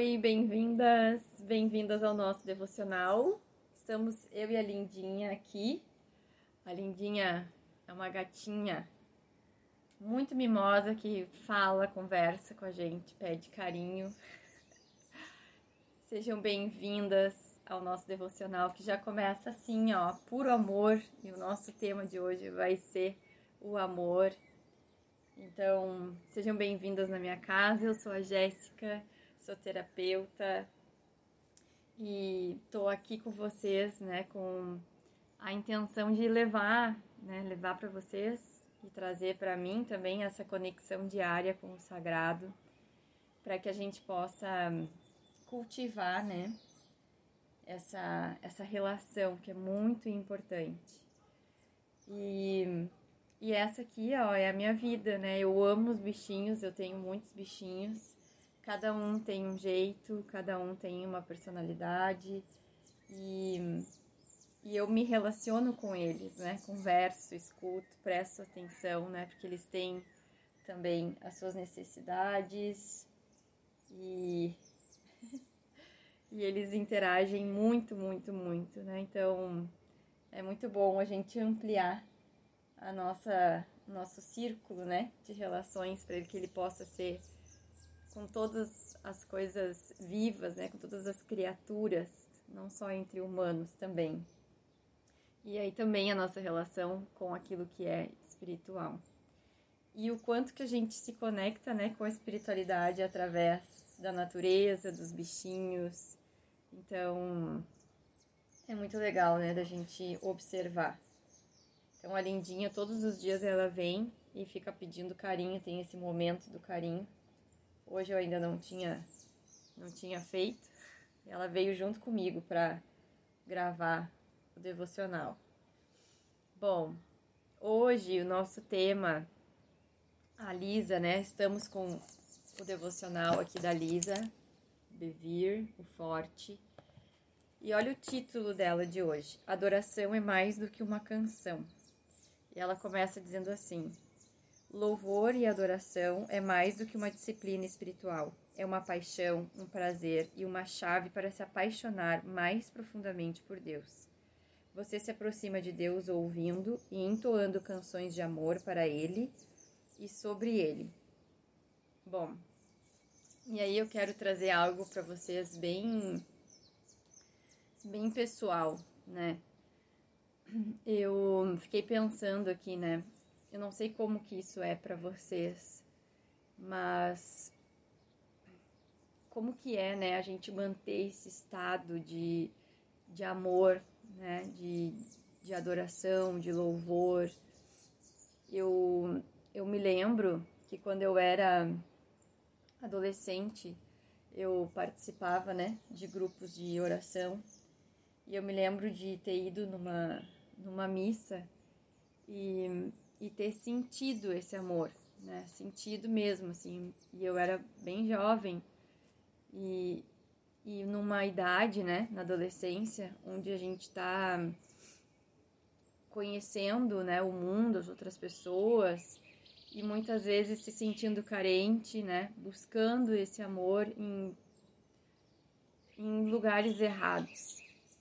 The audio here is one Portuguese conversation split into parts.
Oi, bem-vindas, bem-vindas ao nosso devocional. Estamos eu e a Lindinha aqui. A Lindinha é uma gatinha muito mimosa que fala, conversa com a gente, pede carinho. Sejam bem-vindas ao nosso devocional que já começa assim, ó, puro amor, e o nosso tema de hoje vai ser o amor. Então, sejam bem-vindas na minha casa. Eu sou a Jéssica sou terapeuta e estou aqui com vocês, né, com a intenção de levar, né, levar para vocês e trazer para mim também essa conexão diária com o sagrado, para que a gente possa cultivar, né, essa essa relação que é muito importante. E e essa aqui, ó, é a minha vida, né? Eu amo os bichinhos, eu tenho muitos bichinhos. Cada um tem um jeito, cada um tem uma personalidade e, e eu me relaciono com eles, né? Converso, escuto, presto atenção, né? Porque eles têm também as suas necessidades e, e eles interagem muito, muito, muito, né? Então é muito bom a gente ampliar a nossa nosso círculo, né, de relações para que ele possa ser com todas as coisas vivas, né, com todas as criaturas, não só entre humanos também. E aí também a nossa relação com aquilo que é espiritual. E o quanto que a gente se conecta, né, com a espiritualidade através da natureza, dos bichinhos. Então, é muito legal, né, da gente observar. Então, a lindinha, todos os dias ela vem e fica pedindo carinho, tem esse momento do carinho. Hoje eu ainda não tinha não tinha feito. Ela veio junto comigo para gravar o devocional. Bom, hoje o nosso tema a Lisa, né? Estamos com o devocional aqui da Lisa, Bevir, o Forte. E olha o título dela de hoje: Adoração é mais do que uma canção. E ela começa dizendo assim: Louvor e adoração é mais do que uma disciplina espiritual. É uma paixão, um prazer e uma chave para se apaixonar mais profundamente por Deus. Você se aproxima de Deus ouvindo e entoando canções de amor para Ele e sobre Ele. Bom, e aí eu quero trazer algo para vocês bem, bem pessoal, né? Eu fiquei pensando aqui, né? Eu não sei como que isso é para vocês, mas como que é, né, a gente manter esse estado de, de amor, né, de, de adoração, de louvor. Eu, eu me lembro que quando eu era adolescente, eu participava, né, de grupos de oração. E eu me lembro de ter ido numa, numa missa e e ter sentido esse amor, né? Sentido mesmo, assim. E eu era bem jovem e, e numa idade, né, na adolescência, onde a gente está conhecendo, né, o mundo, as outras pessoas e muitas vezes se sentindo carente, né, buscando esse amor em, em lugares errados,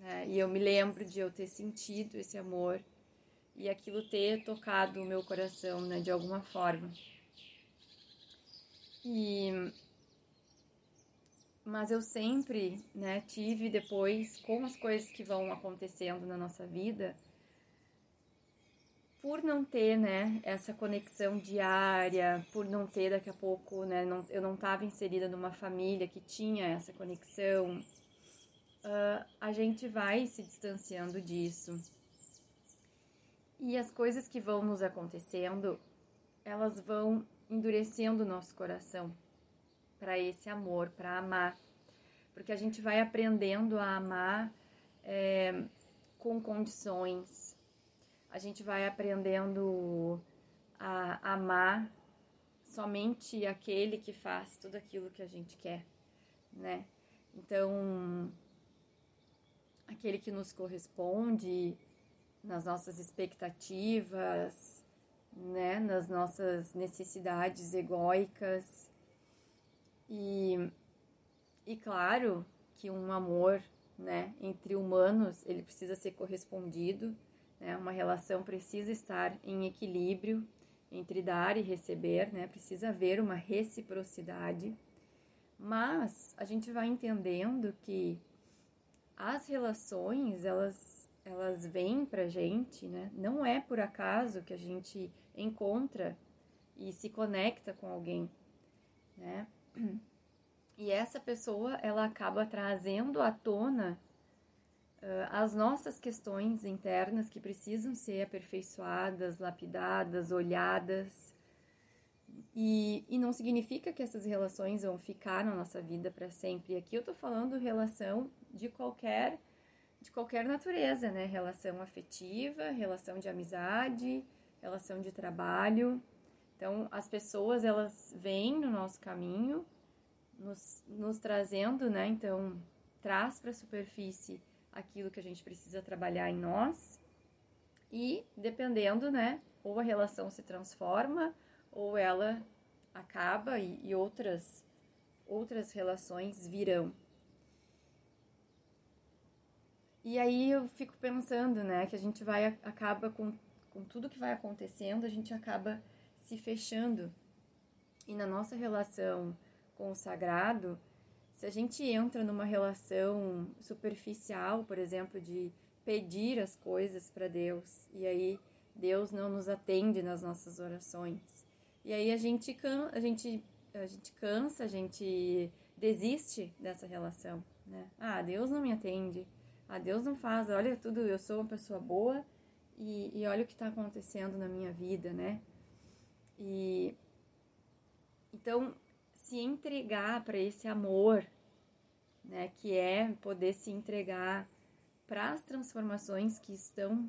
né? E eu me lembro de eu ter sentido esse amor e aquilo ter tocado o meu coração, né, de alguma forma. E mas eu sempre, né, tive depois com as coisas que vão acontecendo na nossa vida, por não ter, né, essa conexão diária, por não ter daqui a pouco, né, não, eu não estava inserida numa família que tinha essa conexão, uh, a gente vai se distanciando disso. E as coisas que vão nos acontecendo, elas vão endurecendo o nosso coração para esse amor, para amar. Porque a gente vai aprendendo a amar é, com condições, a gente vai aprendendo a amar somente aquele que faz tudo aquilo que a gente quer, né? Então, aquele que nos corresponde, nas nossas expectativas, né, nas nossas necessidades egóicas. E, E claro que um amor, né, entre humanos, ele precisa ser correspondido, né? Uma relação precisa estar em equilíbrio entre dar e receber, né? Precisa haver uma reciprocidade. Mas a gente vai entendendo que as relações, elas elas vêm pra gente, né? Não é por acaso que a gente encontra e se conecta com alguém, né? E essa pessoa, ela acaba trazendo à tona uh, as nossas questões internas que precisam ser aperfeiçoadas, lapidadas, olhadas. E, e não significa que essas relações vão ficar na nossa vida para sempre. Aqui eu tô falando relação de qualquer de qualquer natureza, né? Relação afetiva, relação de amizade, relação de trabalho. Então, as pessoas, elas vêm no nosso caminho, nos, nos trazendo, né? Então, traz para a superfície aquilo que a gente precisa trabalhar em nós. E, dependendo, né? Ou a relação se transforma, ou ela acaba e, e outras, outras relações virão. E aí eu fico pensando, né, que a gente vai acaba com, com tudo que vai acontecendo, a gente acaba se fechando. E na nossa relação com o sagrado, se a gente entra numa relação superficial, por exemplo, de pedir as coisas para Deus, e aí Deus não nos atende nas nossas orações. E aí a gente, a gente, a gente cansa, a gente desiste dessa relação, né? Ah, Deus não me atende. Ah, Deus não faz, olha tudo, eu sou uma pessoa boa e, e olha o que está acontecendo na minha vida, né? E então se entregar para esse amor, né, que é poder se entregar para as transformações que estão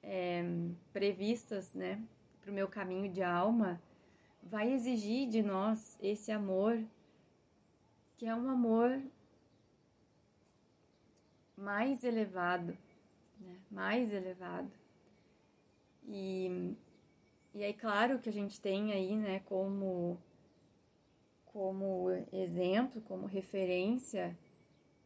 é, previstas, né, para o meu caminho de alma, vai exigir de nós esse amor, que é um amor mais elevado, né? mais elevado. E, e aí, claro que a gente tem aí, né, como, como exemplo, como referência,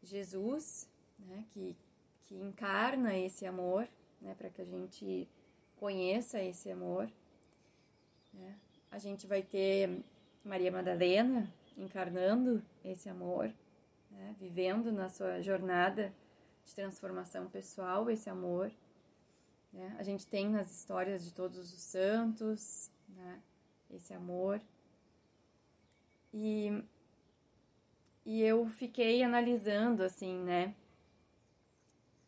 Jesus, né, que, que encarna esse amor, né, para que a gente conheça esse amor. Né? A gente vai ter Maria Madalena encarnando esse amor, né, vivendo na sua jornada de transformação pessoal, esse amor. Né? A gente tem nas histórias de todos os santos né? esse amor. E, e eu fiquei analisando assim, né?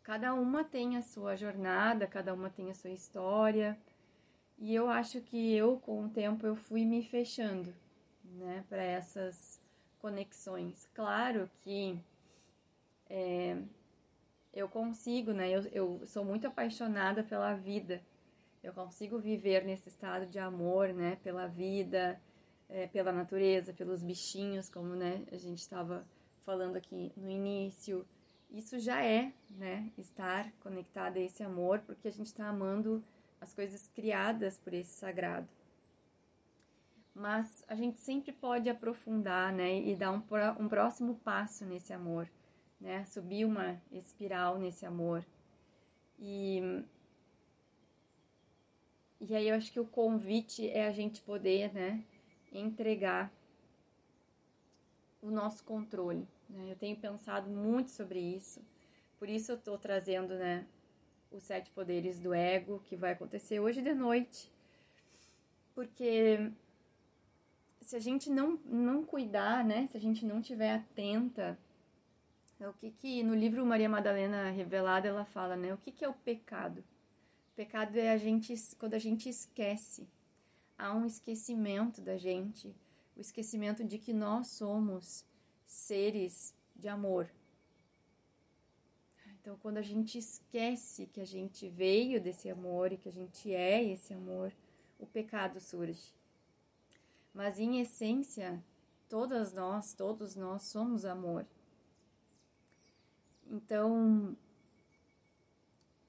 Cada uma tem a sua jornada, cada uma tem a sua história. E eu acho que eu, com o tempo, eu fui me fechando, né, para essas conexões. Claro que é, eu consigo, né? Eu, eu sou muito apaixonada pela vida. Eu consigo viver nesse estado de amor, né? Pela vida, é, pela natureza, pelos bichinhos, como né, a gente estava falando aqui no início. Isso já é, né? Estar conectada a esse amor, porque a gente está amando as coisas criadas por esse sagrado. Mas a gente sempre pode aprofundar, né? E dar um, um próximo passo nesse amor né? Subir uma espiral nesse amor. E e aí eu acho que o convite é a gente poder, né, entregar o nosso controle. Né? Eu tenho pensado muito sobre isso. Por isso eu estou trazendo, né, os sete poderes do ego que vai acontecer hoje de noite. Porque se a gente não, não cuidar, né, se a gente não tiver atenta é o que que no livro Maria Madalena Revelada ela fala, né? O que que é o pecado? O pecado é a gente quando a gente esquece. Há um esquecimento da gente, o esquecimento de que nós somos seres de amor. Então, quando a gente esquece que a gente veio desse amor e que a gente é esse amor, o pecado surge. Mas em essência, todas nós, todos nós somos amor. Então,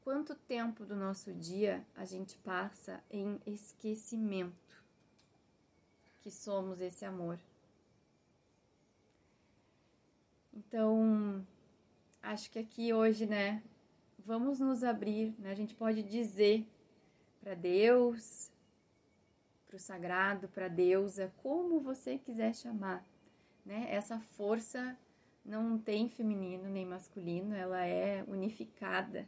quanto tempo do nosso dia a gente passa em esquecimento que somos esse amor? Então, acho que aqui hoje, né, vamos nos abrir, né? A gente pode dizer para Deus, para o sagrado, para deusa, como você quiser chamar, né? Essa força não tem feminino nem masculino, ela é unificada,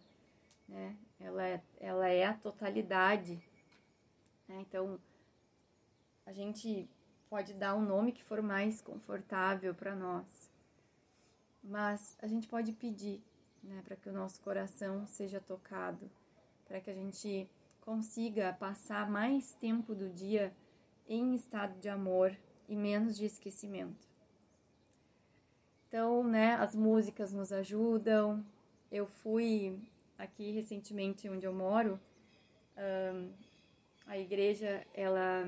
né? Ela é, ela é a totalidade. Né? Então, a gente pode dar o um nome que for mais confortável para nós, mas a gente pode pedir, né, para que o nosso coração seja tocado, para que a gente consiga passar mais tempo do dia em estado de amor e menos de esquecimento. Então, né, as músicas nos ajudam. Eu fui aqui recentemente onde eu moro, a igreja, ela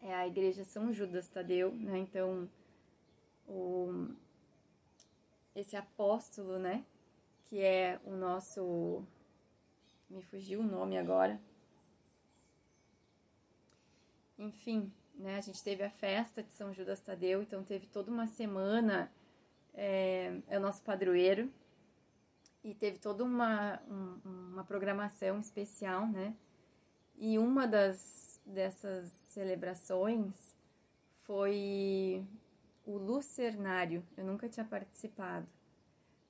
é a igreja São Judas Tadeu, né? Então, o, esse apóstolo, né, que é o nosso me fugiu o nome agora. Enfim, né, a gente teve a festa de São Judas Tadeu, então teve toda uma semana, é, é o nosso padroeiro, e teve toda uma, um, uma programação especial, né? E uma das dessas celebrações foi o Lucernário, eu nunca tinha participado,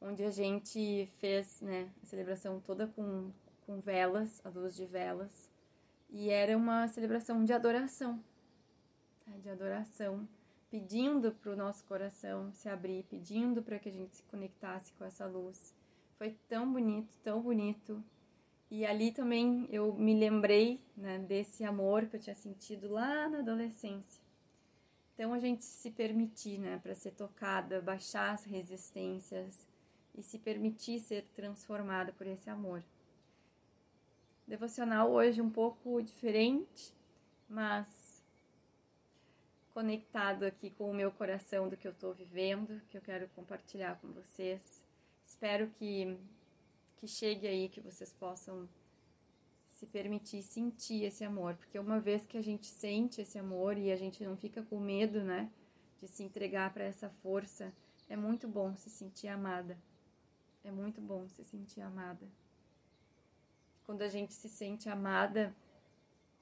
onde a gente fez né, a celebração toda com, com velas, a luz de velas, e era uma celebração de adoração, tá? de adoração, pedindo para o nosso coração se abrir, pedindo para que a gente se conectasse com essa luz foi tão bonito, tão bonito. E ali também eu me lembrei né, desse amor que eu tinha sentido lá na adolescência. Então a gente se permitir, né, para ser tocada, baixar as resistências e se permitir ser transformada por esse amor. Devocional hoje um pouco diferente, mas conectado aqui com o meu coração do que eu estou vivendo, que eu quero compartilhar com vocês. Espero que, que chegue aí, que vocês possam se permitir sentir esse amor, porque uma vez que a gente sente esse amor e a gente não fica com medo, né, de se entregar para essa força, é muito bom se sentir amada. É muito bom se sentir amada. Quando a gente se sente amada,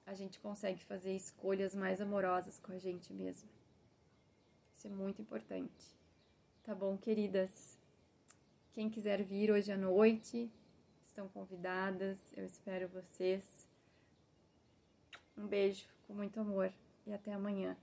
a gente consegue fazer escolhas mais amorosas com a gente mesma. Isso é muito importante. Tá bom, queridas? Quem quiser vir hoje à noite, estão convidadas. Eu espero vocês. Um beijo com muito amor e até amanhã.